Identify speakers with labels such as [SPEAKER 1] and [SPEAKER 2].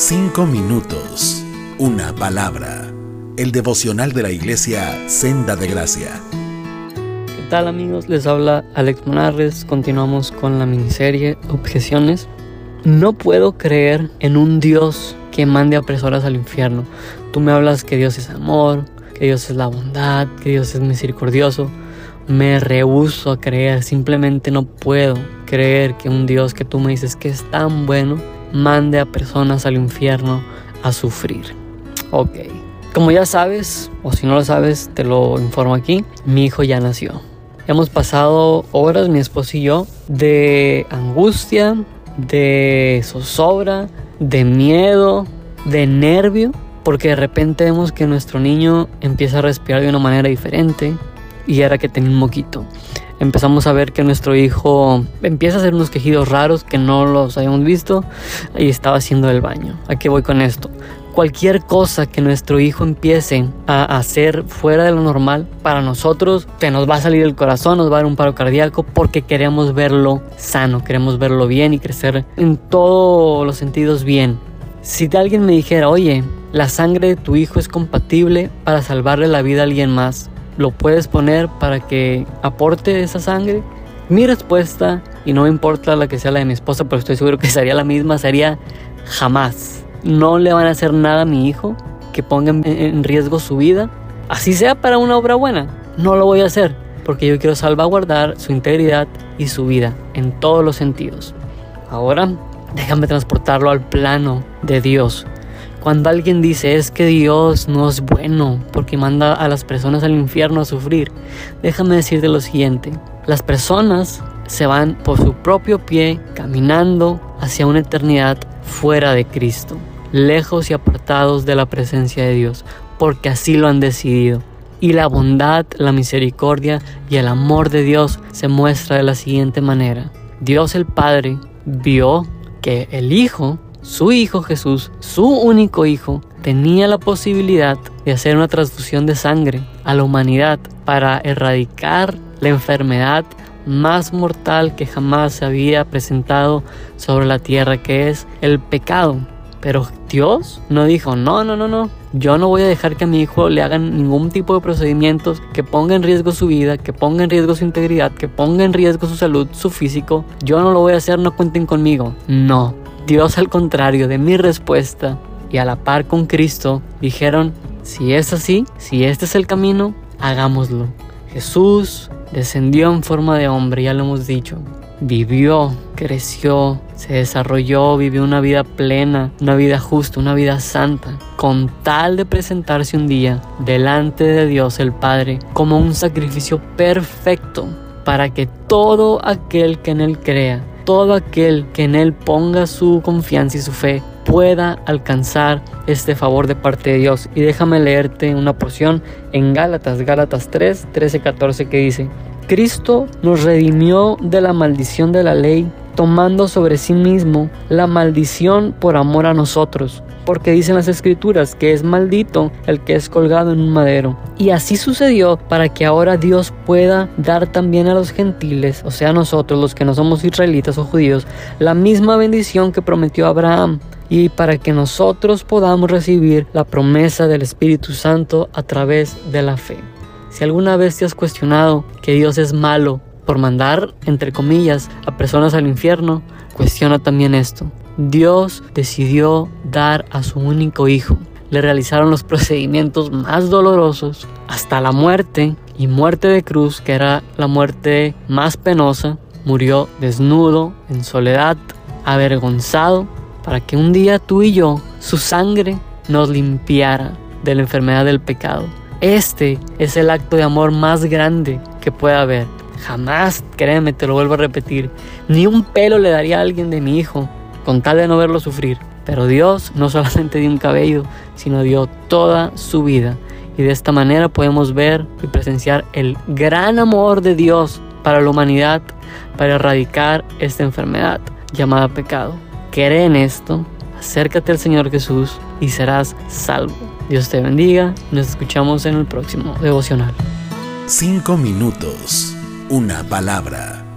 [SPEAKER 1] Cinco minutos, una palabra. El devocional de la iglesia Senda de Gracia.
[SPEAKER 2] ¿Qué tal amigos? Les habla Alex Monarres. Continuamos con la miniserie Objeciones. No puedo creer en un Dios que mande a personas al infierno. Tú me hablas que Dios es amor, que Dios es la bondad, que Dios es misericordioso. Me rehuso a creer, simplemente no puedo creer que un Dios que tú me dices que es tan bueno mande a personas al infierno a sufrir. Ok. Como ya sabes, o si no lo sabes, te lo informo aquí, mi hijo ya nació. Hemos pasado horas, mi esposo y yo, de angustia, de zozobra, de miedo, de nervio, porque de repente vemos que nuestro niño empieza a respirar de una manera diferente y era que tenía un moquito empezamos a ver que nuestro hijo empieza a hacer unos quejidos raros que no los habíamos visto y estaba haciendo el baño. ¿A qué voy con esto? Cualquier cosa que nuestro hijo empiece a hacer fuera de lo normal, para nosotros se nos va a salir el corazón, nos va a dar un paro cardíaco porque queremos verlo sano, queremos verlo bien y crecer en todos los sentidos bien. Si alguien me dijera, oye, la sangre de tu hijo es compatible para salvarle la vida a alguien más, lo puedes poner para que aporte esa sangre? Mi respuesta, y no me importa la que sea la de mi esposa, pero estoy seguro que sería la misma, sería jamás. No le van a hacer nada a mi hijo que ponga en riesgo su vida, así sea para una obra buena. No lo voy a hacer, porque yo quiero salvaguardar su integridad y su vida en todos los sentidos. Ahora, déjame transportarlo al plano de Dios, cuando alguien dice es que Dios no es bueno porque manda a las personas al infierno a sufrir, déjame decirte lo siguiente. Las personas se van por su propio pie caminando hacia una eternidad fuera de Cristo, lejos y apartados de la presencia de Dios, porque así lo han decidido. Y la bondad, la misericordia y el amor de Dios se muestra de la siguiente manera. Dios el Padre vio que el Hijo su hijo Jesús, su único hijo, tenía la posibilidad de hacer una transfusión de sangre a la humanidad para erradicar la enfermedad más mortal que jamás se había presentado sobre la tierra, que es el pecado. Pero Dios no dijo, no, no, no, no, yo no voy a dejar que a mi hijo le hagan ningún tipo de procedimientos que ponga en riesgo su vida, que ponga en riesgo su integridad, que ponga en riesgo su salud, su físico. Yo no lo voy a hacer, no cuenten conmigo. No, Dios al contrario de mi respuesta y a la par con Cristo dijeron, si es así, si este es el camino, hagámoslo. Jesús descendió en forma de hombre, ya lo hemos dicho. Vivió, creció, se desarrolló, vivió una vida plena, una vida justa, una vida santa, con tal de presentarse un día delante de Dios el Padre como un sacrificio perfecto para que todo aquel que en Él crea todo aquel que en Él ponga su confianza y su fe pueda alcanzar este favor de parte de Dios. Y déjame leerte una porción en Gálatas, Gálatas 3, 13, 14 que dice, Cristo nos redimió de la maldición de la ley, tomando sobre sí mismo la maldición por amor a nosotros porque dicen las escrituras que es maldito el que es colgado en un madero. Y así sucedió para que ahora Dios pueda dar también a los gentiles, o sea, nosotros los que no somos israelitas o judíos, la misma bendición que prometió Abraham y para que nosotros podamos recibir la promesa del Espíritu Santo a través de la fe. Si alguna vez te has cuestionado que Dios es malo por mandar, entre comillas, a personas al infierno, cuestiona también esto. Dios decidió dar a su único hijo. Le realizaron los procedimientos más dolorosos hasta la muerte y muerte de cruz, que era la muerte más penosa. Murió desnudo, en soledad, avergonzado, para que un día tú y yo, su sangre, nos limpiara de la enfermedad del pecado. Este es el acto de amor más grande que puede haber. Jamás, créeme, te lo vuelvo a repetir, ni un pelo le daría a alguien de mi hijo con tal de no verlo sufrir. Pero Dios no solamente dio un cabello, sino dio toda su vida. Y de esta manera podemos ver y presenciar el gran amor de Dios para la humanidad, para erradicar esta enfermedad llamada pecado. Cree en esto, acércate al Señor Jesús y serás salvo. Dios te bendiga. Nos escuchamos en el próximo devocional.
[SPEAKER 1] Cinco minutos. Una palabra